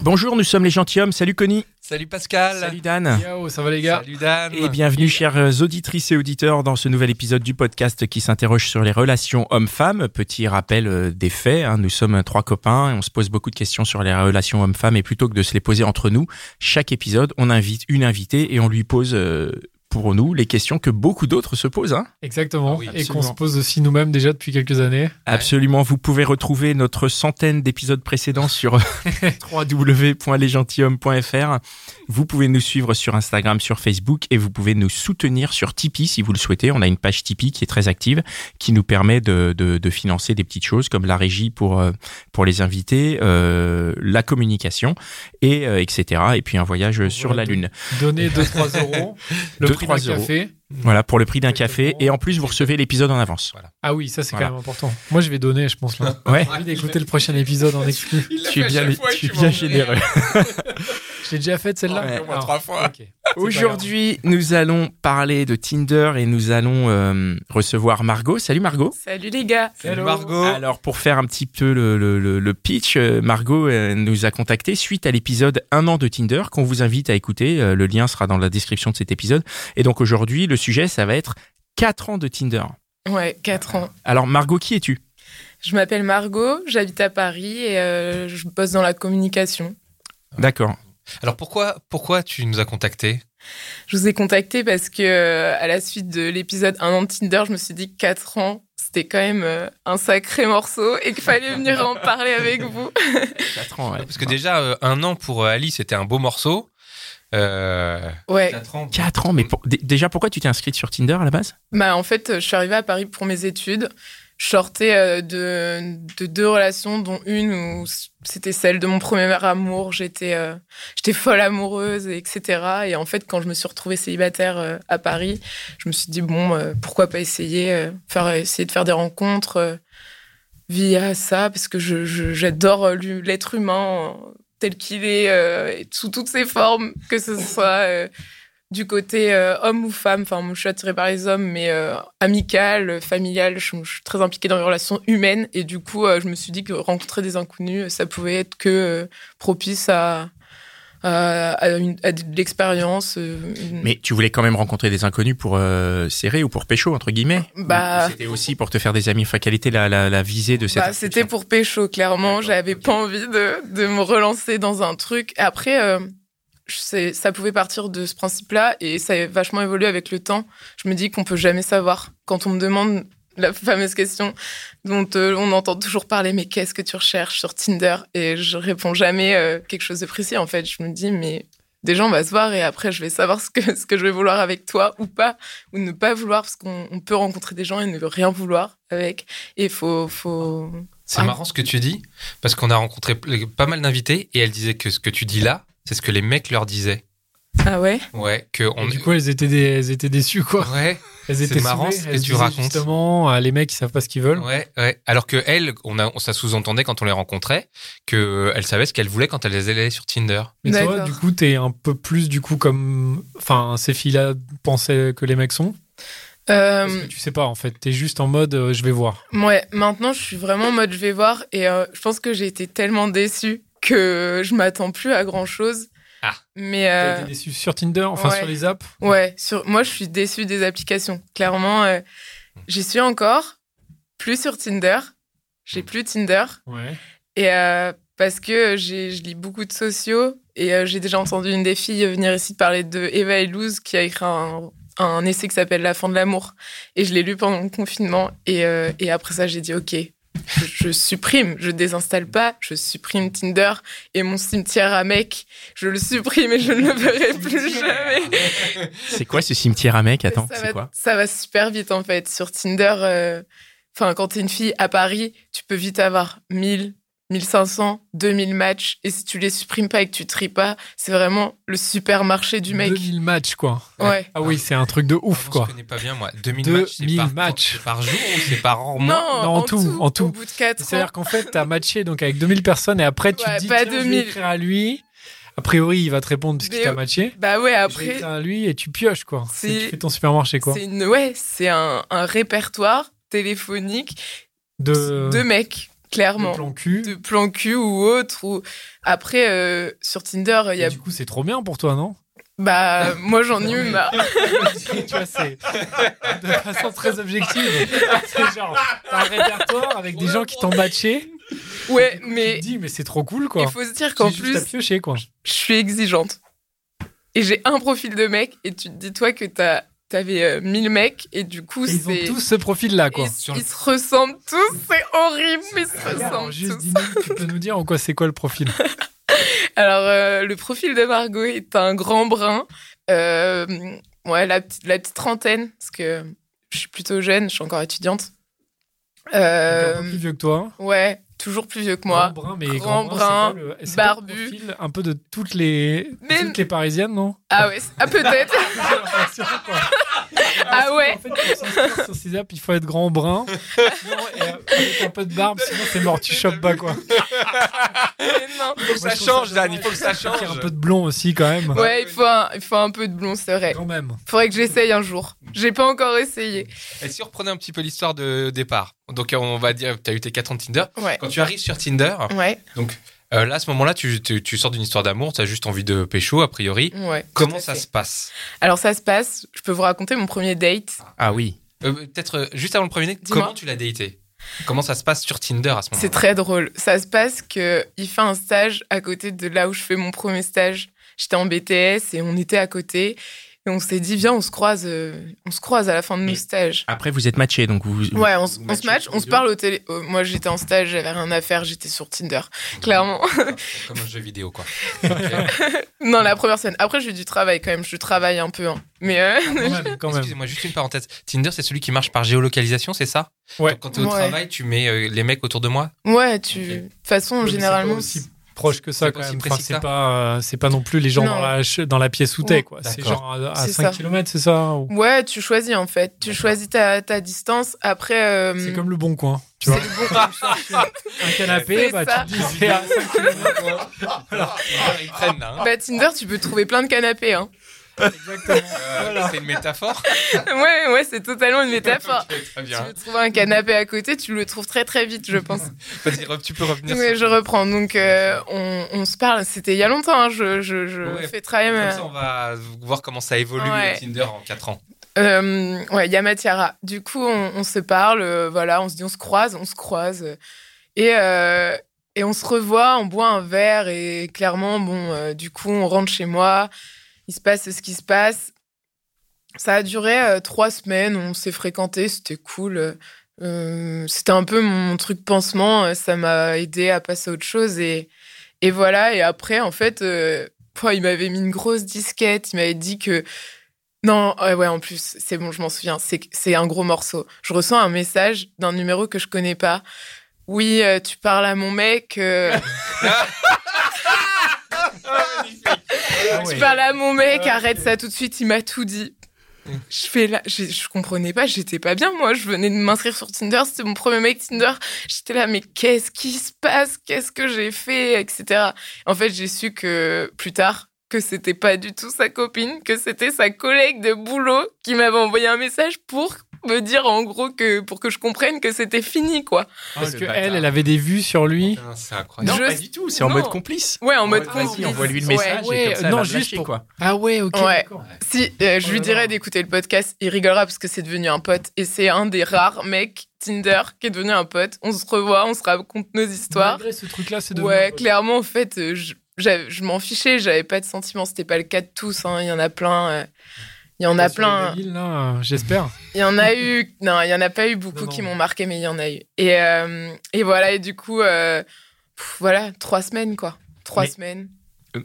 Bonjour, nous sommes les gentilshommes. Salut Connie. Salut Pascal. Salut Dan. Yo, ça va les gars Salut Dan. Et bienvenue, chers auditrices et auditeurs, dans ce nouvel épisode du podcast qui s'interroge sur les relations hommes-femmes. Petit rappel euh, des faits, hein, nous sommes trois copains et on se pose beaucoup de questions sur les relations hommes-femmes et plutôt que de se les poser entre nous, chaque épisode, on invite une invitée et on lui pose euh, pour nous les questions que beaucoup d'autres se posent. Hein. Exactement. Ah oui, et qu'on se pose aussi nous-mêmes déjà depuis quelques années. Absolument, vous pouvez retrouver notre centaine d'épisodes précédents sur www.lesgentilhommes.fr. Vous pouvez nous suivre sur Instagram, sur Facebook et vous pouvez nous soutenir sur Tipeee si vous le souhaitez. On a une page Tipeee qui est très active, qui nous permet de, de, de financer des petites choses comme la régie pour, euh, pour les invités, euh, la communication et euh, etc. Et puis un voyage sur la Lune. Donner 2-3 euros. Le Deux, prix trois d'un euros. café. Voilà pour le prix d'un café et en plus vous recevez l'épisode en avance. Ah oui, ça c'est Voilà. quand même important. Moi je vais donner, je pense là. Ouais. J'ai envie d'écouter le prochain épisode en exclu. Tu es bien, tu es bien généreux. Je l'ai déjà faite celle-là Ouais. Alors, trois fois. Aujourd'hui, nous allons parler de Tinder et nous allons euh, recevoir Margot. Salut Margot. Salut les gars. Salut Hello. Margot. Alors pour faire un petit peu le, le- le- le pitch, euh, Margot euh, nous a contacté suite à l'épisode Un an de Tinder qu'on vous invite à écouter. Euh, Le lien sera dans la description de cet épisode. Et donc aujourd'hui, le sujet, ça va être 4 ans de Tinder. Ouais, 4 ans. Alors Margot, qui es-tu? Je m'appelle Margot, j'habite à Paris et euh, je bosse dans la communication. D'accord. Alors pourquoi, pourquoi tu nous as contactés? Je vous ai contacté parce que euh, à la suite de l'épisode Un an de Tinder, je me suis dit que 4 ans, c'était quand même euh, un sacré morceau et qu'il fallait venir en parler avec vous. 4 ans, ouais. Parce que déjà, euh, un an pour Alice, c'était un beau morceau. Euh, Ouais. quatre ans. 4 ans, mais pour- déjà pourquoi tu t'es inscrite sur Tinder à la base? Bah en fait, je suis arrivée à Paris pour mes études. Je sortais euh, de, de deux relations, dont une où c'était celle de mon premier amour. J'étais euh, j'étais folle amoureuse, et etc. Et en fait, quand je me suis retrouvée célibataire euh, à Paris, je me suis dit bon, pourquoi pas essayer, faire essayer de faire des rencontres via ça, parce que j'adore l'être humain tel qu'il est, sous toutes ses formes, que ce soit du côté euh, homme ou femme. Enfin, moi, je suis attirée par les hommes, mais euh, amicale, familiale. Je, je suis très impliquée dans les relations humaines. Et du coup, euh, je me suis dit que rencontrer des inconnus, ça pouvait être que euh, propice à, à, à une- à de l'expérience. euh, une- Mais tu voulais quand même rencontrer des inconnus pour euh, serrer ou pour pécho, entre guillemets? Bah- Ou C'était aussi pour te faire des amis? Enfin, quelle était la, la, la visée de cette Bah, c'était pour pécho, clairement. J'avais pas envie de, de me relancer dans un truc. Après, euh, ça pouvait partir de ce principe-là et ça a vachement évolué avec le temps. Je me dis qu'on peut jamais savoir. Quand on me demande la fameuse question dont euh, on entend toujours parler, mais qu'est-ce que tu recherches sur Tinder? Et je réponds jamais euh, quelque chose de précis. En fait, je me dis, mais déjà, on va se voir et après, je vais savoir ce que, ce que je vais vouloir avec toi ou pas, ou ne pas vouloir, parce qu'on on peut rencontrer des gens et ne rien vouloir avec. Et faut, faut, C'est marrant ce que tu dis, parce qu'on a rencontré pas mal d'invités et elle disait que ce que tu dis là, c'est ce que les mecs leur disaient. Ah ouais? Ouais, que Et on. du coup, elles étaient, des, elles étaient déçues quoi. Ouais, Elles C'est étaient marrant ce que Elles tu racontes. Justement, ah, les mecs ils savent pas ce qu'ils veulent. ouais, ouais. Alors que elle, on a, ça sous-entendait quand on les rencontrait que elle savait ce qu'elle voulait quand elle allait sur Tinder. Mais toi, du coup, t'es un peu plus du coup comme, enfin, ces filles-là pensaient que les mecs sont? Euh, Parce que tu sais pas en fait. T'es juste en mode, euh, je vais voir. Ouais, maintenant je suis vraiment en mode je vais voir et euh, je pense que j'ai été tellement déçue que je m'attends plus à grand chose. Ah. Mais euh, été déçu sur Tinder, enfin ouais. sur les apps. ouais, sur moi je suis déçue des applications. Clairement, euh, j'y suis encore, plus sur Tinder. J'ai plus Tinder Ouais. et euh, parce que j'ai je lis beaucoup de sociaux et euh, j'ai déjà entendu une des filles venir ici parler de Eva Elouz qui a écrit un un essai qui s'appelle La fin de l'amour et je l'ai lu pendant le confinement et euh, et après ça j'ai dit ok je, supprime, je désinstalle pas, je supprime Tinder et mon cimetière à mec, je le supprime et je ne le verrai plus jamais. C'est quoi ce cimetière à mec? Attends, ça c'est va, quoi? ça va super vite en fait. Sur Tinder, euh, quand t'es une fille à Paris, tu peux vite avoir 1000, 1500, 2000 matchs. Et si tu les supprimes pas et que tu tries pas, c'est vraiment le supermarché du mec. 2000 matchs, quoi. Ouais. Ah oui, c'est un truc de ouf, Pardon, quoi. Je connais pas bien moi. 2000 2000 matchs, c'est par, matchs. c'est par jour ou c'est par an Non, Non, en tout, en tout. Au bout de 4 ans. C'est-à-dire qu'en fait, t'as matché donc avec 2000 personnes et après, tu Ouais, te dis, pas tiens, je vais 2000. écrire à lui. A priori, il va te répondre puisqu'il Mais- t'a matché. Bah ouais, après, écrire à lui et tu pioches, quoi. Tu fais ton supermarché, quoi. c'est une, ouais, c'est un, un répertoire téléphonique De, de mecs, clairement. de plan cul. de plan cul ou autre. Ou... Après, euh, sur Tinder, il y Et a. Du coup, c'est trop bien pour toi, non? Bah, moi, j'en ai eu marre. tu vois, c'est de façon très objective. C'est genre, un répertoire avec des gens qui t'ont matché. Ouais, Tu mais te dis, mais c'est trop cool, quoi. il faut se dire qu'en J'ai juste à plus, piocher, quoi. je suis exigeante. Et j'ai un profil de mec, et tu te dis, toi, que t'as, t'avais euh, 1000 mecs, et du coup, ils ont tous ce profil-là, quoi. Ils, ils se ressemblent tous, c'est horrible, mais ils se ressemblent juste tous. dis-nous, tu peux nous dire en quoi c'est quoi le profil? Alors, euh, le profil de Margot est un grand brun. Euh, ouais, la, petite- la petite trentaine, parce que je suis plutôt jeune, je suis encore étudiante. Un Euh, peu plus vieux que toi. ouais, toujours plus vieux que moi. Grand brun, mais Grand grand, brun, brun, c'est pas le- c'est pas le barbu. profil un peu de toutes les, Mais- toutes les parisiennes, non? Ah ouais, ah peut-être. Ah ouais. En fait, pour s'inscrire sur ces apps, il faut être grand brun. Sinon, et, euh, avec un peu de barbe, sinon c'est mort, tu chopes pas, quoi. Mais non. Il faut que Moi, ça je trouve change, Dan, il faut que ça change. Il y a un peu de blond aussi, quand même. Ouais, il faut, un, il faut un peu de blond, c'est vrai. Quand même. Faudrait que j'essaye un jour. J'ai pas encore essayé. Et si on reprenait un petit peu l'histoire de départ? Donc on va dire, tu as eu tes 4 ans de Tinder. Ouais. Quand tu arrives sur Tinder, Ouais, donc euh, là à ce moment-là, tu, tu, tu sors d'une histoire d'amour, tu as juste envie de pécho a priori. ouais. Comment ça fait. se passe? Alors ça se passe, je peux vous raconter mon premier date. Ah oui. Euh, Peut-être euh, juste avant le premier date, comment tu l'as daté Comment ça se passe sur Tinder à ce moment-là? C'est très drôle. Ça se passe que il fait un stage à côté de là où je fais mon premier stage. J'étais en BTS et on était à côté. Et on s'est dit, viens, on se croise, euh, on se croise à la fin de nos stages. Après, vous êtes matchés, donc vous. Ouais, on, s- vous on se match, on se parle au télé. euh, moi, j'étais en stage, j'avais rien à faire, j'étais sur Tinder, clairement. Comme un jeu vidéo, quoi. non, la première scène. Après, j'ai du travail quand même. Je travaille un peu, hein. mais euh, Quand même, quand même. Excusez-moi, juste une parenthèse. Tinder, c'est celui qui marche par géolocalisation, c'est ça? Ouais. Donc, Quand tu es au Ouais. travail, tu mets euh, les mecs autour de moi? Ouais, tu. De toute façon, Ouais, mais c'est généralement. aussi proche que ça c'est quand même. Enfin, c'est pas, euh, c'est pas non plus les gens Non. dans la, dans la pièce où t'es, quoi. C'est genre à, à C'est 5 ça. km, c'est ça ou- Ouais, tu choisis en fait. Tu choisis ta, ta distance. Après. euh, C'est comme le bon coin. Tu vois, c'est le bon- un canapé, C'est bah, ça. tu te dis c'est à 5 km. Ils prennent là. hein. Bah, Tinder, tu peux trouver plein de canapés. Hein. Exactement. Euh, Voilà. C'est une métaphore ouais, ouais, c'est totalement une métaphore. Ok, Très Tu bien. veux trouver un canapé à côté, tu le trouves très très vite, je pense. Vas-y, tu peux revenir. Sur- je reprends. Donc, euh, on, on se parle. C'était il y a longtemps. hein. Je, je, je Ouais. fais travailler. Comme ça, on va voir comment ça évolue Ouais. Tinder en 4 ans. Euh, ouais, Yamatiara. Du coup, on, on se parle. euh, voilà, on se dit, on se croise, on se croise. Et, euh, et on se revoit, on boit un verre. Et clairement, bon, euh, du coup, on rentre chez moi. Il se passe ce qui se passe. Ça a duré euh, trois semaines. On s'est fréquenté, c'était cool. Euh, c'était un peu mon truc pansement. euh, Ça m'a aidé à passer à autre chose. Et, voilà. Et après, en fait, il m'avait mis une grosse disquette. Il m'avait dit que. Non, ouais, en plus, c'est bon, je m'en souviens. C'est un gros morceau. Je reçois un message d'un numéro que je connais pas. Oui, tu parles à mon mec. Ah Tu ouais. parles à mon mec, arrête ça tout de suite, il m'a tout dit. Je fais là, je, je comprenais pas, j'étais pas bien moi, je venais de m'inscrire sur Tinder, c'était mon premier mec Tinder. J'étais là, mais qu'est-ce qui se passe? Qu'est-ce que j'ai fait? Etc. En fait, j'ai su que plus tard que c'était pas du tout sa copine, que c'était sa collègue de boulot qui m'avait envoyé un message pour me dire en gros que pour que je comprenne que c'était fini quoi. Parce le que bâtard. elle, elle avait des vues sur lui. Putain, C'est incroyable. Non, Je- pas du tout. C'est en mode complice. Ouais, en mode Vas-y, complice. envoie-lui le message Ouais, et comme ça, non, juste lâcher, pour- quoi. Ah ouais, ok. Ouais. Si, euh, je lui dirais d'écouter le podcast, il rigolera parce que c'est devenu un pote. Et c'est un des rares mecs Tinder qui est devenu un pote. On se revoit, on se raconte nos histoires. Malgré ce truc-là, c'est devenu Ouais, clairement, en fait, euh, je, je m'en fichais, j'avais pas de sentiments. C'était pas le cas de tous, hein. il y en a plein. euh, Il y en a plein. 2000, là, euh, j'espère. Il y en a eu. Non, il y en a pas eu beaucoup Non, qui m'ont marqué, mais il y en a eu. Et, euh, et voilà, et du coup, euh, pff, voilà, trois semaines, quoi. Trois Mais- semaines.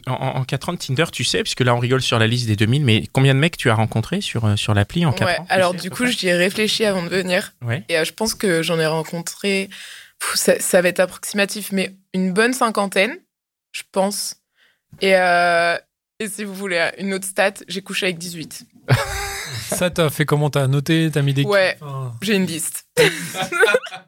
En, en 4 ans de Tinder, tu sais, puisque là on rigole sur la liste des 2000, mais combien de mecs tu as rencontrés sur, euh, sur l'appli en 4 Ouais, ans? alors sais, du coup, j'y ai réfléchi avant de venir. Ouais. Et euh, je pense que j'en ai rencontré pff, ça, ça va être approximatif, mais une bonne cinquantaine, je pense. Et, euh, et si vous voulez une autre stat, j'ai couché avec 18. Ça, t'as fait comment T'as noté T'as mis des. Ouais. Enfin, J'ai une liste.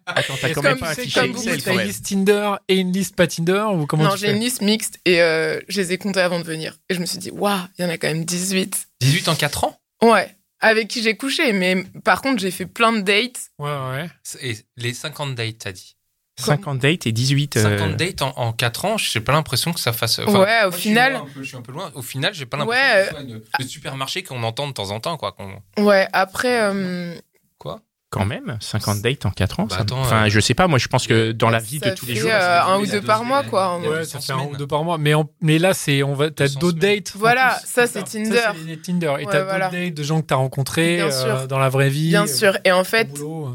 Attends, t'as quand même pas fichier comme Excel vous, quand T'as une liste Tinder et une liste pas Tinder ou comment non, j'ai une liste mixte et euh, je les ai comptées avant de venir. Et je me suis dit, waouh, il y en a quand même 18. 18 en 4 ans? Ouais, avec qui j'ai couché. Mais par contre, j'ai fait plein de dates. Ouais, ouais. Et les 50 dates, t'as dit? 50 dates et 18. euh, 50 dates en, en 4 ans, j'ai pas l'impression que ça fasse. ouais, au moi, je suis final. peu- Je suis un peu loin. Au final, j'ai pas l'impression Ouais, que ce soit une- le supermarché qu'on entend de temps en temps. Quoi, Ouais, après, euh, quoi? Quand même, 50 dates en 4 ans. Bah, ça- attends, enfin, euh, je sais pas, moi je pense que dans la vie ça de tous les jours. euh, ça- un ou deux deux par mois, quoi. Ouais, ça fait un ou deux par mois. Mais, en- mais là, c'est on va, t'as 200 d'autres dates. Voilà, ça, c'est Ça, Tinder. c'est les Tinder. Et Ouais, t'as voilà. d'autres dates de gens que t'as rencontrés euh, dans la vraie vie. Bien euh, sûr. Et en fait.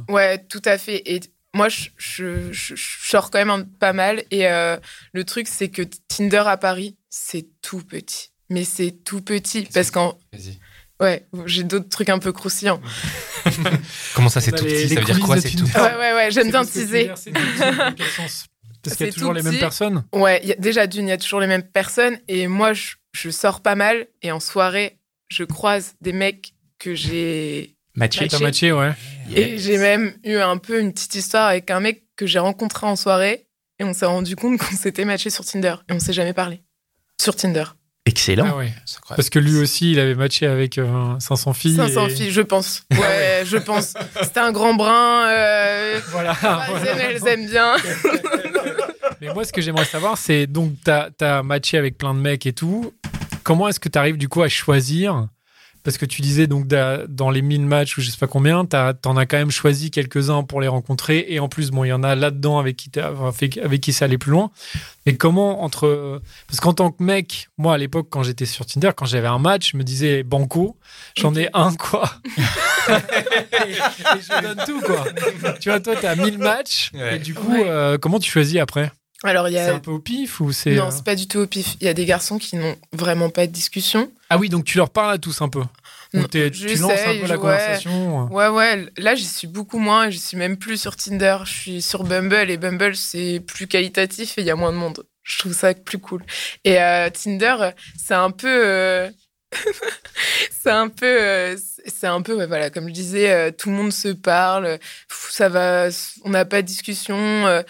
Ouais, tout à fait. Et moi, je, je, je- je sors quand même un- pas mal. Et euh, le truc, c'est que Tinder à Paris, c'est tout petit. Mais c'est tout petit. Parce qu'en. Vas-y. Ouais, j'ai d'autres trucs un peu croustillants. Comment ça, c'est Bah, tout petit? les Ça veut dire quoi C'est tout Tinder. Ouais, ouais, ouais, j'aime bien teaser. Petit, Parce qu'il y a toujours les mêmes petit. personnes. Ouais, y a- déjà d'une, il y a toujours les mêmes personnes. Et moi, je, je sors pas mal. Et en soirée, je croise des mecs que j'ai. Matché. T'as matché, ouais. Et j'ai même eu un peu une petite histoire avec un mec que j'ai rencontré en soirée. Et on s'est rendu compte qu'on s'était matché sur Tinder. Et on s'est jamais parlé. Sur Tinder. Excellent. Ah ouais. Parce que lui aussi, il avait matché avec euh, 500 filles. 500 et- filles, je pense. Ouais, je pense. C'était un grand brun. Euh... Voilà. voilà. elles aiment bien. Mais moi, ce que j'aimerais savoir, c'est donc, t'as as matché avec plein de mecs et tout. Comment est-ce que tu arrives du coup à choisir Parce que tu disais donc da- dans les 1000 matchs ou je sais pas combien, t'as- t'en as quand même choisi quelques-uns pour les rencontrer. Et en plus, bon, il y en a là-dedans avec qui t'as- enfin, fait- avec qui ça allait plus loin. Mais comment entre. Parce qu'en tant que mec, moi à l'époque, quand j'étais sur Tinder, quand j'avais un match, je me disais Banco, j'en ai un quoi. et, et je donne tout quoi. tu vois, toi, t'as 1000 matchs. Ouais. Et du coup, Ouais. euh, comment tu choisis après? Alors, il y c'est a. un peu au pif ou c'est. Non, euh, c'est pas du tout au pif. Il y a des garçons qui n'ont vraiment pas de discussion. Ah oui, donc tu leur parles à tous un peu. T'es- tu lances un peu la ouais. conversation. Ouais, ouais. Là, j'y suis beaucoup moins. Je suis même plus sur Tinder. Je suis sur Bumble. Et Bumble, c'est plus qualitatif et il y a moins de monde. Je trouve ça plus cool. Et euh, Tinder, c'est un peu. euh, c'est un peu. euh, c'est un peu, ouais, voilà, comme je disais, euh, tout le monde se parle. Pff, Ça va. On n'a pas de discussion. euh,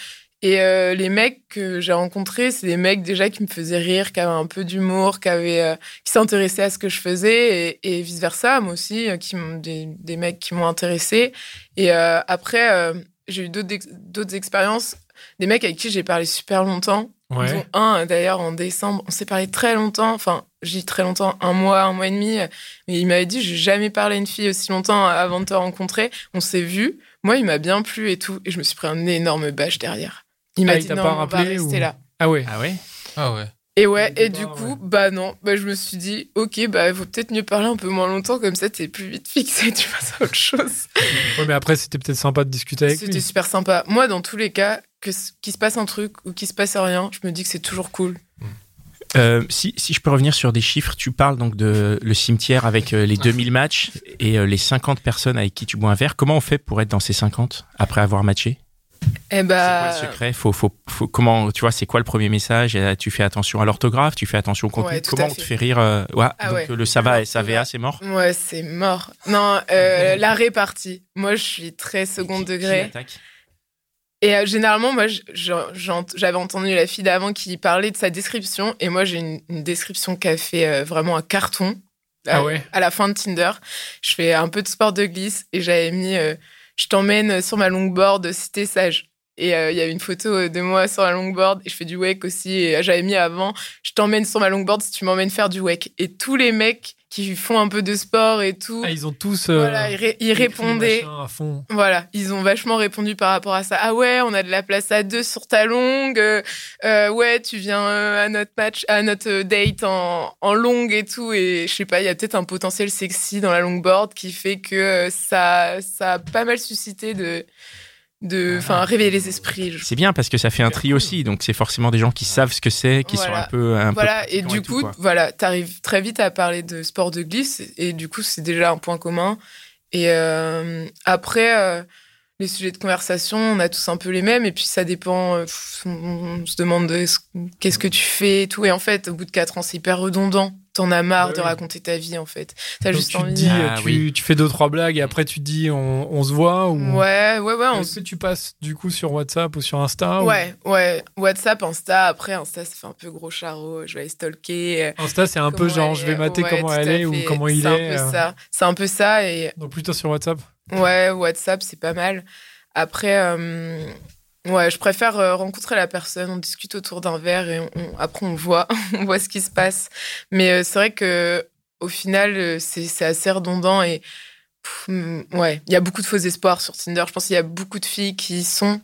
et euh, les mecs que j'ai rencontrés, c'est des mecs déjà qui me faisaient rire, qui avaient un peu d'humour, qui avaient, euh, qui s'intéressaient à ce que je faisais et, et vice versa, moi aussi, euh, qui des, des mecs qui m'ont intéressé. Et euh, après, j'ai eu d'autres expériences, des mecs avec qui j'ai parlé super longtemps. Ouais. Dont un d'ailleurs en décembre, on s'est parlé très longtemps. Enfin, j'ai dit très longtemps, un mois, un mois et demi. Mais il m'avait dit, j'ai jamais parlé à une fille aussi longtemps avant de te rencontrer. On s'est vu. Moi, il m'a bien plu et tout. Et je me suis pris un énorme bâche derrière. Il m'a Ah, il dit t'a non, pas on va rappelé rester ou- là. Ah ouais. Ah ouais? Ah ouais. Et ouais, Il et du pas, coup, ouais. bah non, bah je me suis dit, ok, bah vaut peut-être mieux parler un peu moins longtemps, comme ça t'es plus vite fixé, tu passes à autre chose. Ouais, mais après, c'était peut-être sympa de discuter avec C'était lui. super sympa. Moi, dans tous les cas, qu'il se passe un truc ou qu'il se passe rien, je me dis que c'est toujours cool. Euh, si, si je peux revenir sur des chiffres, tu parles donc de le cimetière avec euh, les 2000 matchs et euh, les 50 personnes avec qui tu bois un verre. Comment on fait pour être dans ces 50 après avoir matché? Eh C'est bah, quoi le secret faut, faut, faut, Comment, tu vois, c'est quoi le premier message Euh, Tu fais attention à l'orthographe, tu fais attention au contenu. Ouais, Comment on te fait. rire euh, ouais, Ah donc ouais. euh, le ça va et L'orthographe. SAVA, c'est mort ouais, c'est mort. Non, euh, la répartie. Moi, je suis très second degré. Et euh, généralement, moi, j'avais entendu la fille d'avant qui parlait de sa description. Et moi, j'ai une, une description qui a fait vraiment un carton. Ah À la fin de Tinder, je fais un peu de sport de glisse et j'avais mis Je t'emmène sur ma longboard si t'es sage. Et euh, il y a une photo de moi sur la longboard et je fais du wake aussi. Et j'avais mis avant Je t'emmène sur ma longboard si tu m'emmènes faire du wake. Et tous les mecs qui font un peu de sport et tout, Ah, ils ont tous. euh, voilà, ils, ré- ils écrit répondaient. machin à fond. Voilà, ils ont vachement répondu par rapport à ça. Ah ouais, on a de la place à deux sur ta longue. Euh, euh, ouais, tu viens euh, à notre match, à notre euh, date en, en longue et tout. Et je sais pas, il y a peut-être un potentiel sexy dans la longboard qui fait que euh, ça, ça a pas mal suscité de, de, enfin, réveiller les esprits. je- C'est bien parce que ça fait un tri aussi, donc c'est forcément des gens qui savent ce que c'est, qui Voilà. sont un peu. Un peu Voilà, et du tout, coup, quoi. voilà, t'arrives très vite à parler de sport de glisse, et du coup, c'est déjà un point commun. Et euh, après, euh, les sujets de conversation, on a tous un peu les mêmes, et puis ça dépend. euh, on, se demande de ce- qu'est-ce que tu fais et tout. Et en fait, au bout de quatre ans, c'est hyper redondant. T'en as marre Ouais, de raconter ta vie, en fait. T'as juste tu te envie. dis, Ah, tu, oui. tu fais deux trois blagues et après tu te dis on, on se voit ou Ouais, ouais, ouais. on est-ce que tu passes du coup sur WhatsApp ou sur Insta ou- Ouais, ouais. WhatsApp, Insta. Après, Insta, ça fait un peu gros charreau. Je vais aller stalker. Insta c'est un peu genre je vais mater Ouais, comment elle est ou comment il C'est est. un peu euh. ça. C'est un peu ça. Et Donc plutôt sur WhatsApp. ouais, WhatsApp, c'est pas mal. Après, euh, ouais, je préfère euh, rencontrer la personne. On discute autour d'un verre et on- après, on voit, on voit ce qui se passe. Mais euh, c'est vrai que au final, euh, c'est assez redondant et pff, mm, ouais, il y a beaucoup de faux espoirs sur Tinder. Je pense qu'il y a beaucoup de filles qui y sont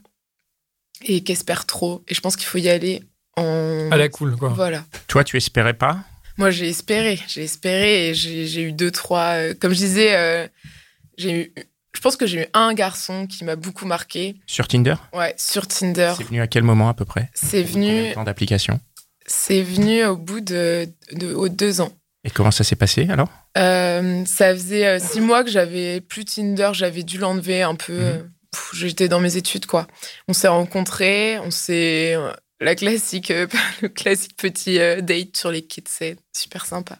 et qui espèrent trop. Et je pense qu'il faut y aller en. À la cool quoi. Voilà. Toi, tu espérais pas? Moi, j'ai espéré. J'ai espéré et j'ai j'ai eu deux, trois. euh, comme je disais, euh, j'ai eu. Je pense que j'ai eu un garçon qui m'a beaucoup marqué. sur Tinder Ouais, sur Tinder. C'est venu à quel moment à peu près C'est venu, temps d'application c'est venu au bout de, de aux deux ans. Et comment ça s'est passé alors Euh, ça faisait euh, six mois que j'avais plus Tinder, j'avais dû l'enlever un peu. Mhm. euh, J'étais dans mes études, quoi. On s'est rencontrés, on s'est. La classique, euh, le classique petit euh, date sur les de Seine. Super sympa.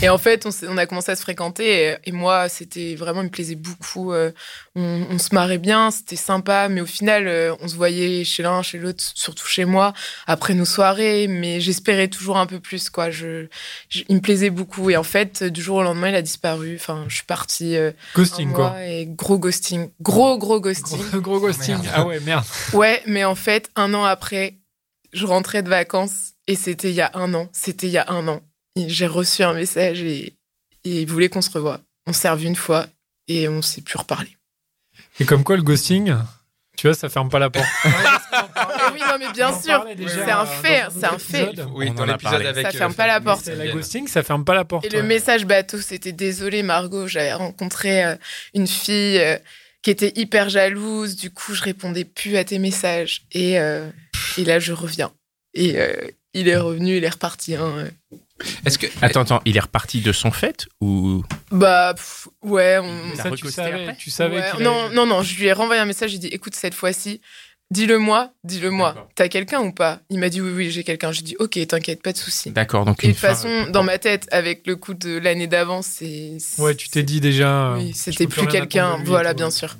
Et en fait, on, s'est- on a commencé à se fréquenter. Et, et moi, c'était vraiment, il me plaisait beaucoup. euh, on, on se marrait bien, c'était sympa. Mais au final, euh, on se voyait chez l'un, chez l'autre, surtout chez moi, après nos soirées. Mais j'espérais toujours un peu plus, quoi. Je, je- il me plaisait beaucoup. Et en fait, du jour au lendemain, il a disparu. Enfin, je suis partie. euh, Ghosting quoi. et gros ghosting. Gros, gros ghosting. Gros, gros ghosting. Merde. Ah ouais merde. Ouais, mais en fait, un an après, je rentrais de vacances et c'était il y a un an. C'était il y a un an. J'ai reçu un message et, et il voulait qu'on se revoie. On s'est revu une fois et on s'est plus reparlé. Et comme quoi le ghosting, tu vois ça ferme pas la porte. Oui, non, mais bien sûr, c'est un dans fait, c'est un fait. Oui, On dans en a l'épisode parlé. avec. Ça euh, ferme pas la porte. La ghosting, ça ferme pas la porte. Et le message bateau, c'était désolé Margot, j'avais rencontré euh, une fille euh, qui était hyper jalouse, du coup je répondais plus à tes messages. Et, euh, et là je reviens. Et euh, il est revenu, il est reparti. hein, euh. Est-ce que. Attends, attends, il est reparti de son fait ou? Bah pff, ouais, on... Ça, tu savais, après? tu savais Ouais, non, allait- non, non, je lui ai renvoyé un message, j'ai dit écoute, cette fois-ci, dis-le moi, dis-le moi. D'accord. T'as quelqu'un ou pas? Il m'a dit oui, oui, j'ai quelqu'un. J'ai dit ok, t'inquiète, pas de souci. D'accord, donc Et de une toute façon, euh, dans ma tête, avec le coup de l'année d'avant, c'est. Ouais, tu t'es dit déjà. Oui, euh, c'était je peux plus quelqu'un. Voilà, bien sûr.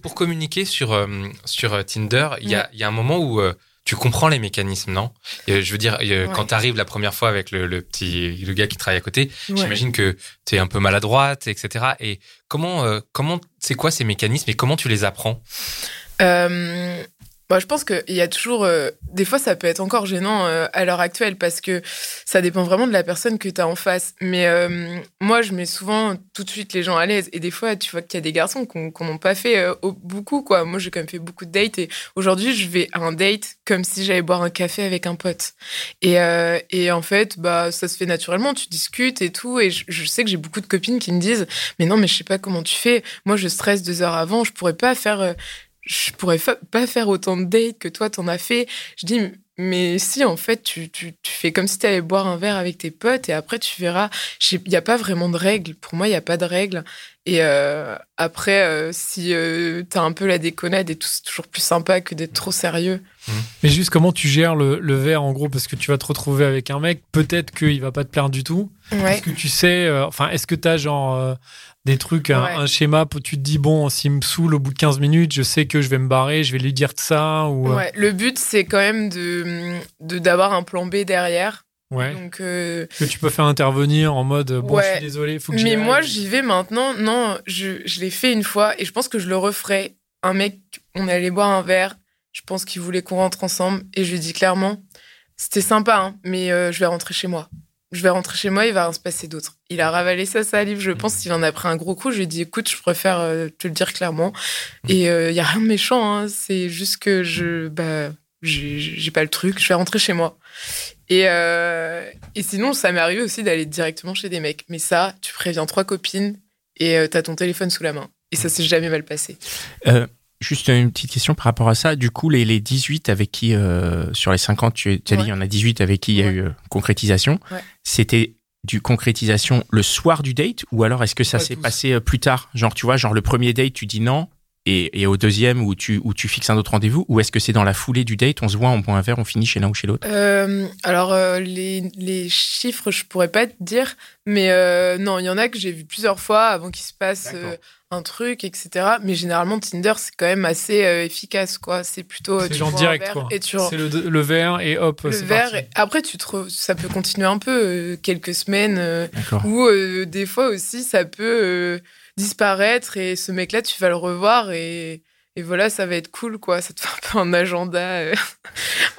Pour communiquer sur, euh, sur Tinder, il y a, il y a un moment où euh, tu comprends les mécanismes, non? Euh, Je veux dire, euh, Ouais. quand tu arrives la première fois avec le, le petit le gars qui travaille à côté, Ouais. j'imagine que tu es un peu maladroite, etc. Et comment, euh, comment c'est quoi ces mécanismes et comment tu les apprends? Bah, je pense qu'il y a toujours. euh, des fois, ça peut être encore gênant euh, à l'heure actuelle parce que ça dépend vraiment de la personne que tu as en face. Mais euh, moi, je mets souvent tout de suite les gens à l'aise. Et des fois, tu vois qu'il y a des garçons qu'on qu'on n'ont pas fait euh, au- beaucoup. quoi. Moi, j'ai quand même fait beaucoup de dates. Et aujourd'hui, je vais à un date comme si j'allais boire un café avec un pote. Et, euh, et en fait, bah, ça se fait naturellement. Tu discutes et tout. Et je, je sais que j'ai beaucoup de copines qui me disent Mais non, mais je sais pas comment tu fais. Moi, je stresse deux heures avant. Je pourrais pas faire. Je pourrais fa- pas faire autant de dates que toi t'en as fait. Je dis, mais si, en fait, tu, tu, tu fais comme si tu allais boire un verre avec tes potes et après tu verras. Il n'y a pas vraiment de règles. Pour moi, il n'y a pas de règles. Et euh, après, euh, si euh, t'as un peu la déconnade et tout, c'est toujours plus sympa que d'être trop sérieux. Mais juste comment tu gères le, le verre en gros? Parce que tu vas te retrouver avec un mec, peut-être qu'il va pas te plaire du tout. Ouais. Est-ce que tu sais, euh, enfin, est-ce que tu as genre euh, des trucs, un, Ouais. un schéma, où tu te dis, bon, s'il me saoule au bout de 15 minutes, je sais que je vais me barrer, je vais lui dire ça ou. euh, Ouais. Le but, c'est quand même de de- d'avoir un plan B derrière. ouais. Donc, euh, Que tu peux faire intervenir en mode, bon, je suis désolé, faut que Mais moi, j'y vais maintenant. Non, je, je l'ai fait une fois et je pense que je le referai. Un mec, on allé boire un verre. Je pense qu'il voulait qu'on rentre ensemble et je lui ai dit clairement, c'était sympa, hein, mais euh, je vais rentrer chez moi. Je vais rentrer chez moi, il va rien se passer d'autre. Il a ravalé sa salive, je pense qu'il en a pris un gros coup. Je lui ai dit, écoute, je préfère euh, te le dire clairement. Et il y a rien de méchant, hein, c'est juste que je, bah, j'ai j'ai pas le truc, je vais rentrer chez moi. Et, euh, et sinon, ça m'est arrivé aussi d'aller directement chez des mecs. Mais ça, tu préviens trois copines et euh, t'as ton téléphone sous la main. Et ça s'est jamais mal passé. Juste une petite question par rapport à ça. Du coup, les, les 18 avec qui, euh, sur les 50, tu, tu as dit, il y en a 18 avec qui il y a eu euh, concrétisation. Ouais. C'était du concrétisation le soir du date ou alors est-ce que ça s'est passé euh, plus tard? Genre, tu vois, genre le premier date, tu dis non et, et au deuxième où tu, où tu fixes un autre rendez-vous Ou est-ce que c'est dans la foulée du date, on se voit, on boit un verre, on finit chez l'un ou chez l'autre? Euh, alors, euh, les, les chiffres, je pourrais pas te dire, mais euh, non, il y en a que j'ai vu plusieurs fois avant qu'il se passe un truc, etc. Mais généralement, Tinder, c'est quand même assez euh, efficace, quoi. C'est plutôt. euh, C'est tu genre direct, verre quoi. Et tu C'est le, le verre et hop, le c'est verre. parti. et- Après, tu te ça peut continuer un peu, euh, quelques semaines, euh, D'accord. ou euh, des fois aussi, ça peut euh, disparaître et ce mec-là, tu vas le revoir et, et voilà, ça va être cool, quoi. Ça te fait un peu un agenda euh,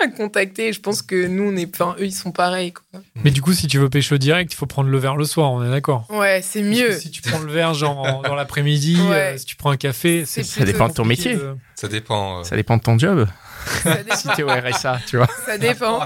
à contacter. Et je pense que nous, on est, enfin, eux, ils sont pareils, quoi. Mais du coup, si tu veux pécho direct, il faut prendre le verre le soir, on est d'accord Ouais, c'est mieux. Si tu prends le verre genre en- dans l'après-midi, Ouais. euh, si tu prends un café, C'est Ça dépend de ton métier. de- Ça dépend. euh. Ça dépend de ton job. Ça Si t'es au RSA, tu vois. Ça dépend.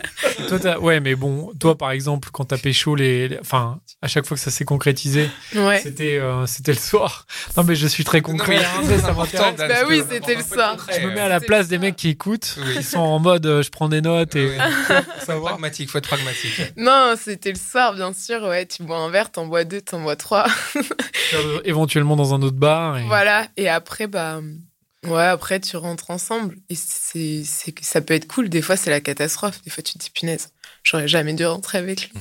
Toi, ouais, mais bon, toi, par exemple, quand t'as pécho, les, les- enfin, à chaque fois que ça s'est concrétisé, Ouais. c'était, euh, c'était le soir. Non, mais je suis très concret. mais ça m'intéresse. Bah oui, c'était le soir. concret, Je me mets à la place des mecs qui écoutent, Oui. qui sont en mode, euh, je prends des notes et Oui. Faut pragmatique, faut être pragmatique. Non, c'était le soir, bien sûr. Ouais, tu bois un verre, t'en bois deux, t'en bois trois. Éventuellement dans un autre bar. Et... Voilà. Et après, bah, ouais, après, tu rentres ensemble. Et c'est, c'est, que ça peut être cool. Des fois, c'est la catastrophe. Des fois, tu te dis, punaise, j'aurais jamais dû rentrer avec lui.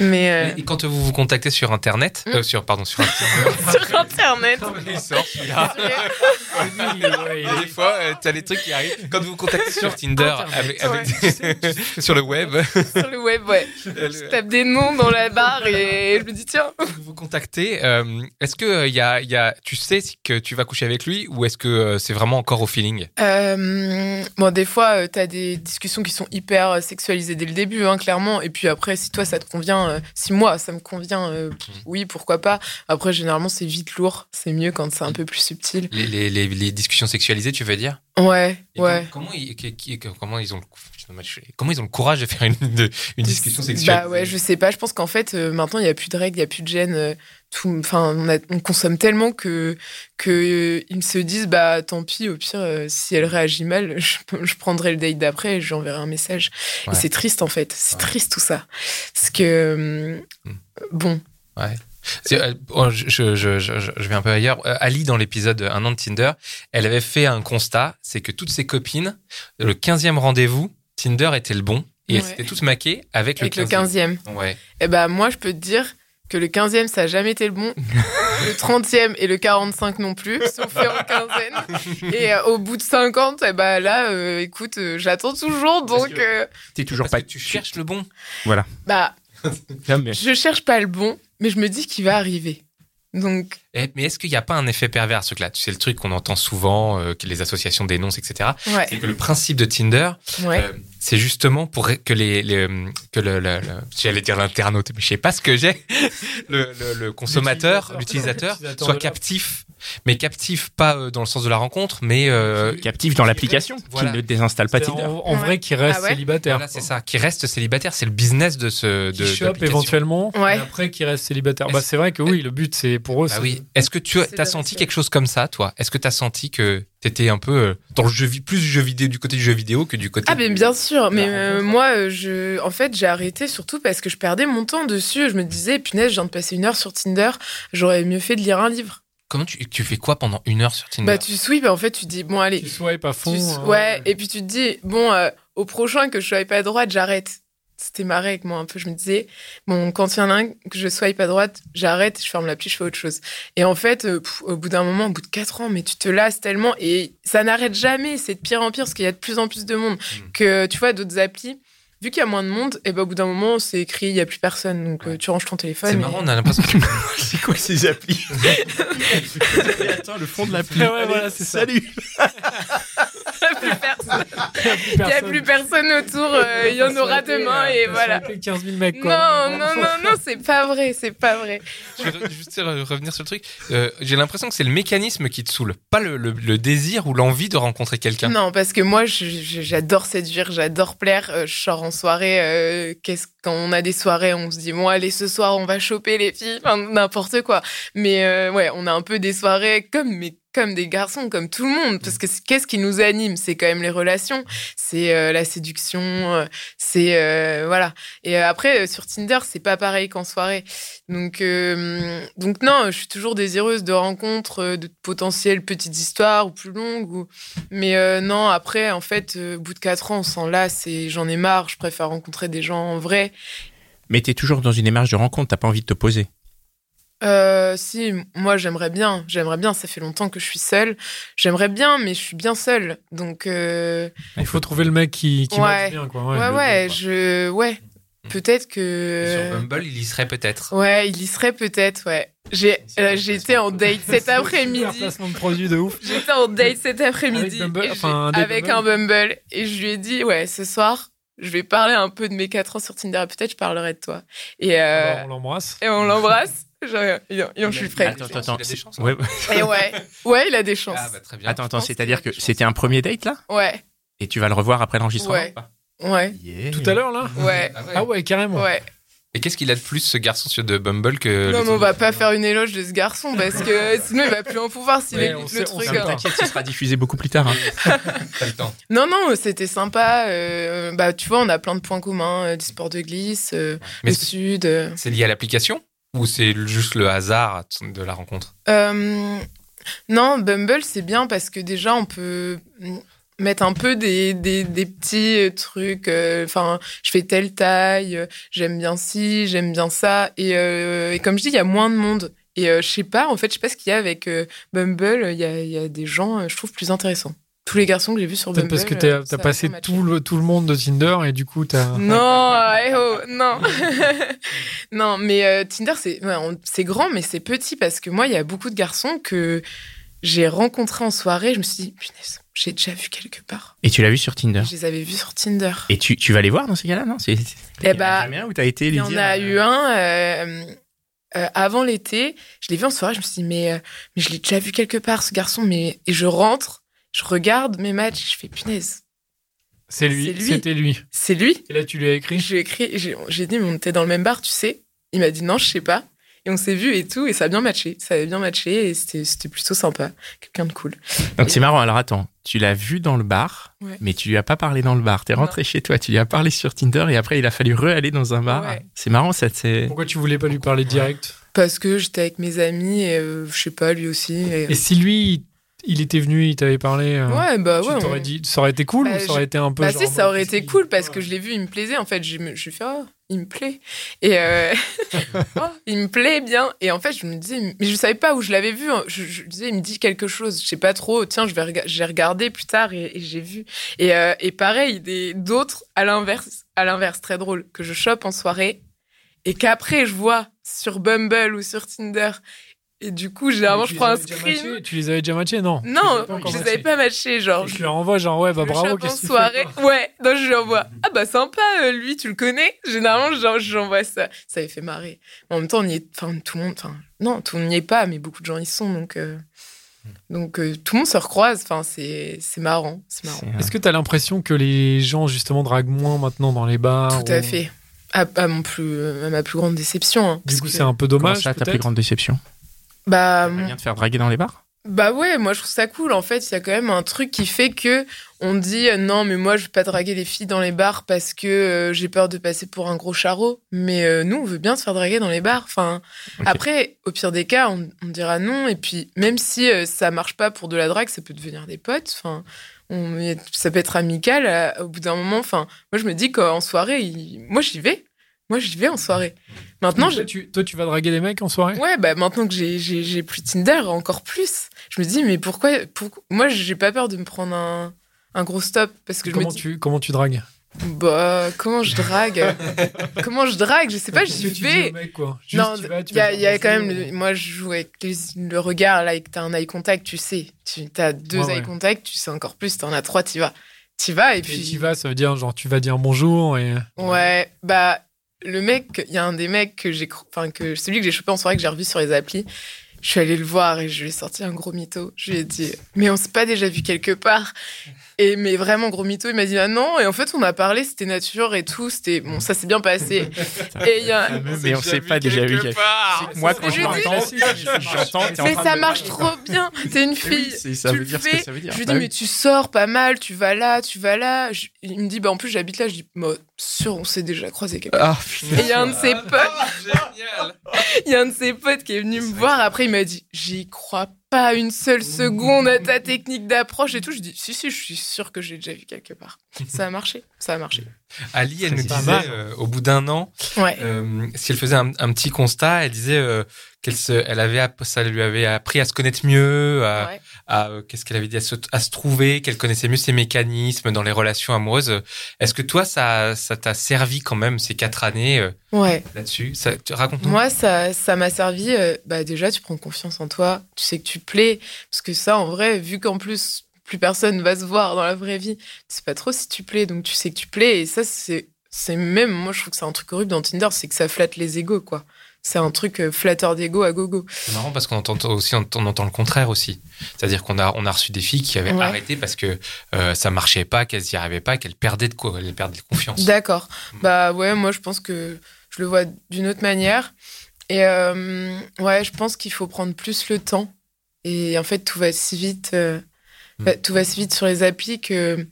Mais, euh, Et quand vous vous contactez sur Internet, Hmm. euh, sur pardon sur Internet, sur Internet. il sort celui-là. Des fois, euh, t'as les trucs qui arrivent. Quand vous vous contactez sur Tinder avec, avec Ouais. des- sur le web, sur le web, ouais. Je tape des noms dans la barre et je me dis, tiens. vous vous contactez. euh, est-ce que euh, il y a, il y a, tu sais si que tu vas coucher avec lui ou est-ce que euh, c'est vraiment encore au feeling? Euh, bon, des fois, euh, t'as des discussions qui sont hyper euh, sexualisées dès le début, hein, clairement. Et puis après, si toi, ça te convient, euh, si moi, ça me convient, euh, pff, oui, pourquoi pas. Après, généralement, c'est vite lourd. C'est mieux quand c'est un peu plus subtil. les, les, les, les discussions sexualisées, tu veux dire? Ouais, Et ouais. com- Comment ils, qui- qui- comment ils ont le, comment ils ont le courage de faire une, de- une discussion sexuelle? Bah ouais, je sais pas. Je pense qu'en fait, euh, maintenant, il n'y a plus de règles, il n'y a plus de gêne. euh, tout, enfin, on, a- on consomme tellement que, que euh, ils se disent, bah tant pis, au pire, si elle réagit mal, je, je prendrai le date d'après et je lui enverrai un message. Ouais. Et c'est triste, en fait. C'est Ouais. triste tout ça. Parce que, Hmm. bon, euh, oh, je, je, je, je, vais un peu ailleurs. Euh, Ali, dans l'épisode Un an de Tinder, elle avait fait un constat, c'est que toutes ses copines, le 15e rendez-vous, Tinder était le bon. Et elles Ouais. s'étaient toutes maquées avec, avec le le 15e. 15e. Ouais. Eh ben, moi, je peux te dire que le 15e, ça n'a jamais été le bon. le 30e et le 45 non plus, sauf fait en quinzaine. Et euh, au bout de 50, eh ben, là, euh, écoute, euh, j'attends toujours, donc... euh, T'es toujours Parce pas. que tu cherches le bon. bah, Non, mais- je cherche pas le bon, mais je me dis qu'il va arriver. Donc, Eh, mais est-ce qu'il n'y a pas un effet pervers, ce truc-là? Tu sais, le truc qu'on entend souvent, euh, que les associations dénoncent, etc. ouais, C'est que le principe de Tinder, ouais. euh, c'est justement pour que les, les que le, le- le- j'allais dire l'internaute, mais je sais pas ce que j'ai, le, le, le consommateur, l'utilisateur, soit captif, mais captif pas euh, dans le sens de la rencontre, mais euh, Captif dans l'application, Voilà. qui ne désinstalle pas Tinder. En, en Ouais. vrai, qui reste Ah ouais célibataire. voilà, c'est ça, qui reste célibataire, c'est le business de ce Qui de chope d'application. éventuellement, Ouais. et après qui reste célibataire. Bah, c'est vrai que oui, le but c'est pour eux. Bah oui. Est-ce que tu as senti quelque chose comme ça, toi? Est-ce que tu as senti que t'étais un peu euh, dans le jeu plus du jeu vidéo du côté du jeu vidéo que du côté Ah, mais bien sûr, mais euh, moi, euh, je, en fait, j'ai arrêté surtout parce que je perdais mon temps dessus. Je me disais, punaise, je viens de passer une heure sur Tinder, j'aurais mieux fait de lire un livre. Comment tu, tu fais quoi pendant une heure sur Tinder? Bah, tu sweep, et en fait, tu dis, bon, allez, Tu swipes à fond. Tu- hein. ouais, et puis tu te dis, bon, euh, au prochain que je swipe à droite, j'arrête. C'était marré avec moi un peu. Je me disais, bon, quand il y en a un que je swipe à droite, j'arrête, je ferme l'appli, je fais autre chose. Et en fait, euh, pff, au bout d'un moment, au bout de quatre ans, mais tu te lasses tellement et ça n'arrête jamais. C'est de pire en pire parce qu'il y a de plus en plus de monde. Mm. Que tu vois, d'autres applis, vu qu'il y a moins de monde, et ben au bout d'un moment, c'est écrit, il n'y a plus personne. Donc euh, tu ranges ton téléphone. C'est et- marrant, on a l'impression que C'est quoi ces applis Attends, le fond de l'appli. Ouais, voilà, c'est ça. Salut. Il Il n'y a plus personne autour. euh, Il y en aura demain et voilà. 15 000 mecs, Non, quoi. non, non, non, c'est pas vrai, c'est pas vrai. Je vais re- juste re- revenir sur le truc. Euh, J'ai l'impression que c'est le mécanisme qui te saoule, pas le, le- le désir ou l'envie de rencontrer quelqu'un. Non, parce que moi, j'adore séduire, j'adore plaire. Euh, je sors en soirée. euh, qu'est-ce quand on a des soirées, on se dit bon allez ce soir on va choper les filles, enfin, n'importe quoi. Mais euh, ouais, on a un peu des soirées comme mais comme des garçons, comme tout le monde. Parce que c'est- qu'est-ce qui nous anime? C'est quand même les relations, c'est euh, la séduction, euh, c'est euh, voilà. Et après sur Tinder, c'est pas pareil qu'en soirée. Donc donc non, je suis toujours désireuse de rencontres, de potentielles petites histoires ou plus longues. Ou... Mais non, après en fait, au bout de quatre ans, on s'en lasse et j'en ai marre. Je préfère rencontrer des gens en vrai. Mais t'es toujours dans une démarche de rencontre, t'as pas envie de te poser. Euh, si, moi j'aimerais bien, j'aimerais bien. Ça fait longtemps que je suis seule. J'aimerais bien, mais je suis bien seule. Donc euh, Il faut trouver le mec qui, qui Ouais. bien, quoi. ouais, ouais, le- je, ouais, peut-être Sur que, Bumble, il y serait peut-être. ouais, il y serait peut-être, ouais. J'ai, euh, été en date cet après-midi. placement de produit de ouf. J'étais en date cet après-midi Avec Bumble, enfin, un date avec Bumble. un Bumble et je lui ai dit ouais ce soir je vais parler un peu de mes 4 ans sur Tinder et peut-être je parlerai de toi et, euh, Alors, on l'embrasse. et on l'embrasse Et, et je suis prête Attends, attends. Il a des chances, Ouais, et ouais ouais il a des chances Ah, bah, très bien. Attends, attends, c'est-à-dire que c'était un premier date là? Ouais Et tu vas le revoir après l'enregistrement? Ouais. ou pas ouais Yeah. Tout à l'heure, là? Ouais Ah ouais. Ah ouais, carrément. ouais Et qu'est-ce qu'il a de plus, ce garçon sur de Bumble que. non mais on va pas faire une éloge de ce garçon parce que sinon il va plus en pouvoir s'il Ouais, est on le sait- truc hein. T'inquiète, ce sera diffusé beaucoup plus tard. hein. Pas le temps. non non c'était sympa euh, bah tu vois on a plein de points communs euh, du sport de glisse euh, Mais le sud euh. c'est lié à l'application? Ou c'est juste le hasard de la rencontre? Euh, non, Bumble, c'est bien parce que déjà, on peut mettre un peu des, petits trucs. euh, Enfin, je fais telle taille, j'aime bien ci, j'aime bien ça. Et, euh, comme je dis, il y a moins de monde. Et je sais pas, en fait, je sais pas ce qu'il y a avec Bumble. Il y a, y a des gens, je trouve, plus intéressants. Tous les garçons que j'ai vus sur Peut-être Bumble. parce que euh, t'as a passé tout le, tout le monde de Tinder et du coup, t'as. Non, eh oh, non. non, mais euh, Tinder, c'est ouais, on- c'est grand, mais c'est petit parce que moi, il y a beaucoup de garçons que j'ai rencontrés en soirée. Je me suis dit, punaise, j'ai déjà vu quelque part. Et tu l'as vu sur Tinder. Je les avais vus sur Tinder. Et tu, tu vas les voir dans ces cas-là, non? C'est. Eh bah, où t'as été Il lui y en a euh, eu un euh, euh, avant l'été. Je l'ai vu en soirée. Je me suis dit, mais, euh, mais je l'ai déjà vu quelque part, ce garçon. Mais... Et je rentre, je regarde mes matchs, je fais, punaise, C'est lui, c'était lui. c'est lui Et là, tu lui as écrit? J'ai écrit, j'ai dit, mais on était dans le même bar, tu sais. Il m'a dit, non, je sais pas. Et on s'est vu et tout, et ça a bien matché. Ça avait bien matché, et c'était c'était plutôt sympa. Quelqu'un de cool. Donc c'est marrant. Alors attends, tu l'as vu dans le bar, Ouais. mais tu lui as pas parlé dans le bar. T'es Non. rentré chez toi, tu lui as parlé sur Tinder et après il a fallu re-aller dans un bar. Ouais. C'est marrant, ça. C'est. Pourquoi tu voulais pas lui parler direct? Parce que j'étais avec mes amis, et euh, je sais pas, lui aussi. et- Et si lui, il- était venu, il t'avait parlé. euh, Ouais, bah tu ouais. t'aurais on- dit, ça aurait été cool Bah, ou ça aurait été un peu. Bah genre, si, ça aurait été cool parce que je l'ai vu, il me plaisait. En fait, je me lui fais, oh, il me plaît. Et euh, oh, il me plaît bien. Et en fait, je me disais, mais je savais pas où je l'avais vu. hein. Je, je disais, il me dit quelque chose. Je sais pas trop. Tiens, je vais rega- j'ai regardé plus tard et, et j'ai vu. Et, euh, et pareil, des d'autres à l'inverse, à l'inverse, très drôle, que je chope en soirée et qu'après je vois sur Bumble ou sur Tinder. Et du coup, généralement, Tu je prends un screen. Tu les avais déjà matchés Non. Tu Non, je les avais pas matchés. Genre, Et tu leur envoies genre, ouais, bah je bravo, qu'est-ce que tu fais, soirée. Ouais, donc je lui envoie. Ah bah sympa, euh, lui, tu le connais Généralement, genre, j'envoie ça. Ça avait fait marrer. En même temps, on y est. Enfin, tout le monde. Enfin, non, tout le monde n'y est pas, mais beaucoup de gens y sont. Donc, euh, donc euh, tout le monde se recroise. Enfin, c'est c'est marrant. C'est marrant. c'est, euh, Est-ce que t'as l'impression que les gens, justement, draguent moins maintenant dans les bars Tout à fait. À, à mon plus, à ma plus grande déception. hein, Du parce coup, que- c'est un peu Comment dommage. ça, ta plus grande déception? Bah, vient de faire draguer dans les bars Bah ouais, moi je trouve ça cool. En fait, il y a quand même un truc qui fait que on dit euh, non, mais moi je vais pas draguer les filles dans les bars parce que euh, j'ai peur de passer pour un gros charreau. Mais euh, nous, on veut bien se faire draguer dans les bars. Enfin, après, au pire des cas, on, on dira non. Et puis, même si euh, ça marche pas pour de la drague, ça peut devenir des potes. Enfin, on- ça peut être amical au bout d'un moment. Enfin, moi je me dis qu'en soirée, il- moi j'y vais. Moi j'y vais en soirée. Maintenant, toi, je... tu, toi, tu vas draguer des mecs en soirée? Ouais, bah maintenant que j'ai plus Tinder, encore plus. Je me dis mais pourquoi, pourquoi... moi j'ai pas peur de me prendre un, un gros stop parce que je comment, me dis tu, comment tu dragues? Bah comment je drague? Comment je drague? Je sais pas, j'y vais. il y a, y a quand même le- moi je joue avec les- le regard là et que t'as un eye contact, tu sais. Tu as deux Ouais, eye ouais. contact, tu sais encore plus, t'en as trois, tu vas. Tu vas et Et puis tu vas, ça veut dire, genre, tu vas dire bonjour et. Ouais, bah le mec, il y a un des mecs que j'ai, enfin que celui que j'ai chopé en soirée que j'ai revu sur les applis. Je suis allée le voir et je lui ai sorti un gros mytho. Je lui ai dit, mais on s'est pas déjà vu quelque part et mais vraiment gros mytho, il m'a dit ah non et en fait on a parlé, c'était nature et tout, c'était bon ça s'est bien passé. et il y a mais on s'est pas déjà vu quelque part. Moi quand je l'entends, j'entends. Mais ça marche trop bien. T'es une fille. ça veut dire ce que ça veut dire. Je lui dis mais tu sors pas mal, tu vas là, tu vas là. Il me dit bah en plus j'habite là. Je dis bah, sûr on s'est déjà croisé quelque part. et il y a un de ses potes. Il y a un de ses potes qui est venu me voir après il m'a dit j'y crois pas une seule seconde à ta technique d'approche et tout. Je dis, si, si, je suis sûre que j'ai déjà vu quelque part. Ça a marché, ça a marché. Ali, elle nous disait, euh, au bout d'un an, euh, si elle faisait un, petit constat, elle disait euh, qu'elle se, elle avait, ça lui avait appris à se connaître mieux, à, à qu'est-ce qu'elle avait dit, à se, à se trouver, qu'elle connaissait mieux ses mécanismes dans les relations amoureuses. Est-ce que toi, ça, ça t'a servi quand même ces quatre années ouais. là-dessus? Raconte-nous. Moi, ça, ça m'a servi. bah déjà, tu prends confiance en toi, tu sais que tu plais, parce que ça, en vrai, vu qu'en plus plus personne va se voir dans la vraie vie. Tu sais pas trop si tu plais, donc tu sais que tu plais. Et ça, c'est, c'est même, moi, je trouve que c'est un truc horrible dans Tinder, c'est que ça flatte les égaux, quoi. C'est un truc euh, flatteur d'ego à gogo. C'est marrant parce qu'on entend aussi, on entend le contraire aussi. C'est-à-dire qu'on a, on a reçu des filles qui avaient arrêté parce que euh, ça marchait pas, qu'elles n'y arrivaient pas, qu'elles perdaient de quoi, elles perdaient de confiance. D'accord. Mm. Bah ouais, moi je pense que je le vois d'une autre manière. Et euh, ouais, je pense qu'il faut prendre plus le temps. Et en fait, tout va si vite. Bah, tout va si vite sur les applis que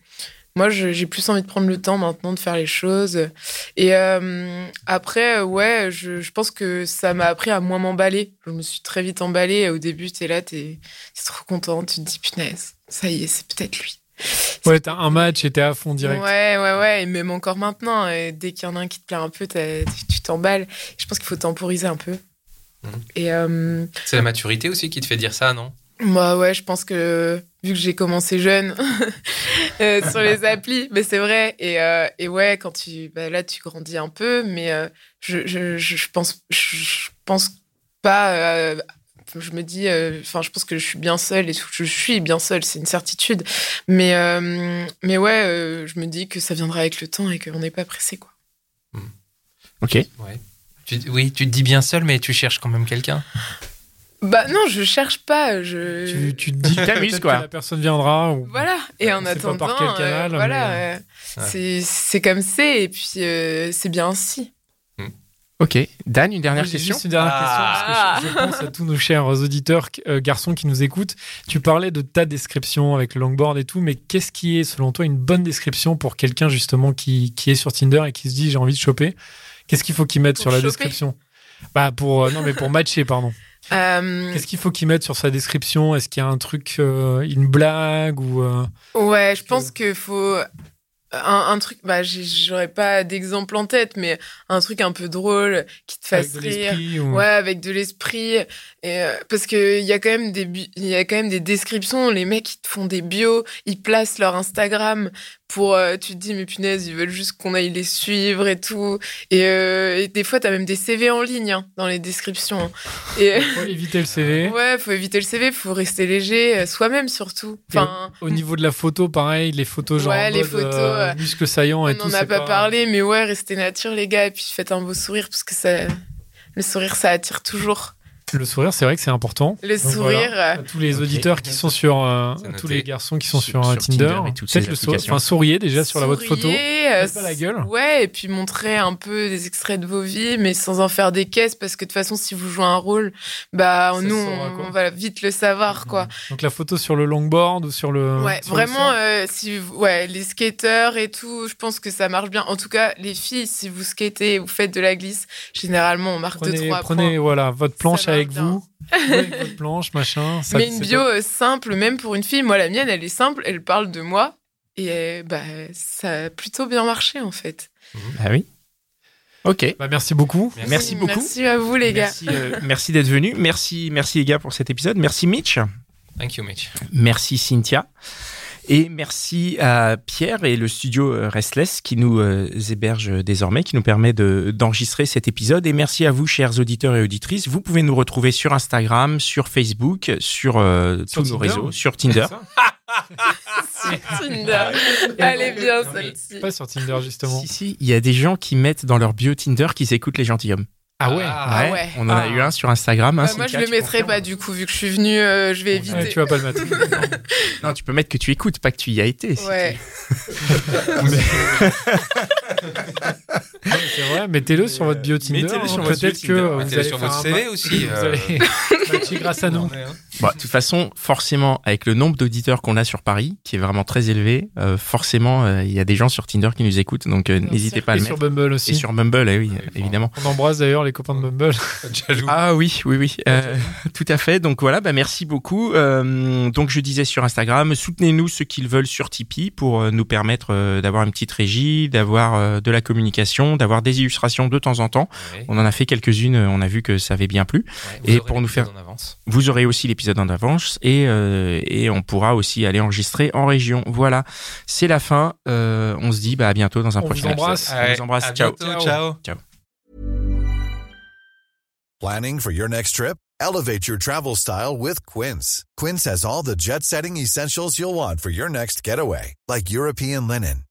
moi, j'ai plus envie de prendre le temps maintenant de faire les choses. Et euh, après, ouais, je, pense que ça m'a appris à moins m'emballer. Je me suis très vite emballée. Au début, tu es là, tu es, trop content. Tu te dis, punaise, ça y est, c'est peut-être lui. Ouais, t'as un match et t'es à fond direct. Ouais, ouais, ouais. Et même encore maintenant, dès qu'il y en a un qui te plaît un peu, tu t'emballes. Je pense qu'il faut temporiser un peu. Mmh. Et euh, C'est la maturité aussi qui te fait dire ça, non? Moi, ouais, je pense que vu que j'ai commencé jeune euh, sur les applis, mais c'est vrai. Et, euh, et, ouais, quand tu, bah, là, tu grandis un peu, mais euh, je, je, je, pense, je, pense pas. je me dis, enfin, je pense que je suis bien seule et. Je suis bien seule, c'est une certitude. Mais, mais ouais, je me dis que ça viendra avec le temps et qu'on n'est pas pressé, quoi. Hmm. Ok. Ouais. Tu, oui, tu te dis bien seule, mais tu cherches quand même quelqu'un. Bah non, je cherche pas. Je... Tu, te dis t'amuses quoi. Que la personne viendra. Ou... Voilà. Et en attendant, par quel canal, euh, voilà, euh, c'est comme c'est et puis euh, c'est bien ainsi. Hmm. Ok, Dan, une dernière question. Juste une dernière question parce que je, pense à tous nos chers auditeurs garçons qui nous écoutent. Tu parlais de ta description avec le longboard et tout, mais qu'est-ce qui est selon toi une bonne description pour quelqu'un justement qui, qui est sur Tinder et qui se dit j'ai envie de choper? Qu'est-ce qu'il faut qu'il mette sur la description? Bah pour non mais pour matcher pardon. Euh, Qu'est-ce qu'il faut qu'il mette sur sa description? Est-ce qu'il y a un truc, euh, une blague ou euh, Ouais, je pense qu'il faut un, truc. Bah, j'aurais pas d'exemple en tête, mais un truc un peu drôle qui te fasse rire. Ouais, avec de l'esprit. Et parce que il y a quand même des, il y a quand même des descriptions. Les mecs ils te font des bios, ils placent leur Instagram pour euh, tu te dis mais punaise ils veulent juste qu'on aille les suivre et tout. Et, euh, des fois tu as même des CV en ligne hein, dans les descriptions hein. et faut éviter le CV ouais faut éviter le CV faut rester léger euh, soi-même surtout. Enfin au, niveau de la photo pareil les photos genre ouais, les photos muscles saillants et tout on n'en a pas, parlé mais ouais restez nature les gars et puis faites un beau sourire parce que ça le sourire ça attire toujours le sourire, c'est vrai que c'est important. Le sourire. tous les auditeurs qui sont sur, euh, tous les garçons qui sont sur, un Tinder, peut-être le sourire. Enfin, souriez déjà sur la votre photo. Euh, pas la gueule. Ouais, et puis montrer un peu des extraits de vos vies, mais sans en faire des caisses, parce que de toute façon, si vous jouez un rôle, bah nous, on, va vite le savoir, quoi. Donc la photo sur le longboard ou sur le. Ouais, vraiment, euh, si ouais, les skateurs et tout, je pense que ça marche bien. En tout cas, les filles, si vous skatez, vous faites de la glisse, généralement, on marque prenez, deux trois Prenez, voilà, votre planche avec vous. votre planche, machin. Mais une bio euh, simple, même pour une fille. Moi, la mienne, elle est simple. Elle parle de moi. Et euh, bah, ça a plutôt bien marché, en fait. Ah oui. Ok. Bah, merci beaucoup. Merci, beaucoup. Merci à vous, les gars. Merci, euh, d'être venus. Merci, merci, les gars, pour cet épisode. Merci, Mitch. Thank you, Mitch. Merci, Cynthia. Et merci à Pierre et le studio euh, Restless qui nous euh, héberge désormais, qui nous permet d'enregistrer cet épisode. Et merci à vous, chers auditeurs et auditrices. Vous pouvez nous retrouver sur Instagram, sur Facebook, sur, euh, tous nos réseaux, sur Tinder. sur Tinder. Elle est bien celle-ci. Pas sur Tinder, justement. Si, si, il y a des gens qui mettent dans leur bio Tinder qu'ils écoutent les gentilshommes. Ah ouais. Ah ouais. On en a Ah. eu un sur Instagram. hein, moi, je le mettrai pas du coup, vu que je suis venue, euh, je vais Ouais, éviter. tu vas pas le mettre. Non, tu peux mettre que tu écoutes, pas que tu y as été. si Ouais. c'est vrai, mettez-le sur votre bio Tinder. Mettez-le hein, sur votre Peut-être que vous Mettez-le allez sur faire votre un CV ma- aussi. Vous euh, allez matcher grâce à nous. Bon, de toute façon, forcément, avec le nombre d'auditeurs qu'on a sur Paris, qui est vraiment très élevé, euh, forcément, euh, il y a des gens sur Tinder qui nous écoutent, donc euh, n'hésitez pas à Et le sur mettre. Bumble Et aussi. sur Bumble, eh oui, évidemment. On embrasse d'ailleurs les copains de Bumble. Ah oui, oui, oui, euh, tout à fait. Donc voilà, bah merci beaucoup. Euh, donc je disais sur Instagram, soutenez-nous ceux qui le veulent sur Tipeee pour euh, nous permettre euh, d'avoir une petite régie, d'avoir euh, de la communication, d'avoir des illustrations de temps en temps. Ouais. On en a fait quelques-unes, euh, on a vu que ça avait bien plu. Ouais, Et pour nous faire- en avance. Vous aurez aussi l'épisode en avance et, euh, et on pourra aussi aller enregistrer en région. Voilà, c'est la fin. Euh, on se dit bah, à bientôt dans un On prochain embrasse. épisode. On vous embrasse. À Ciao. bientôt, ciao. Planning for your next trip? Elevate your travel style with Quince. Quince has all the jet setting essentials you'll want for your next getaway, like European linen,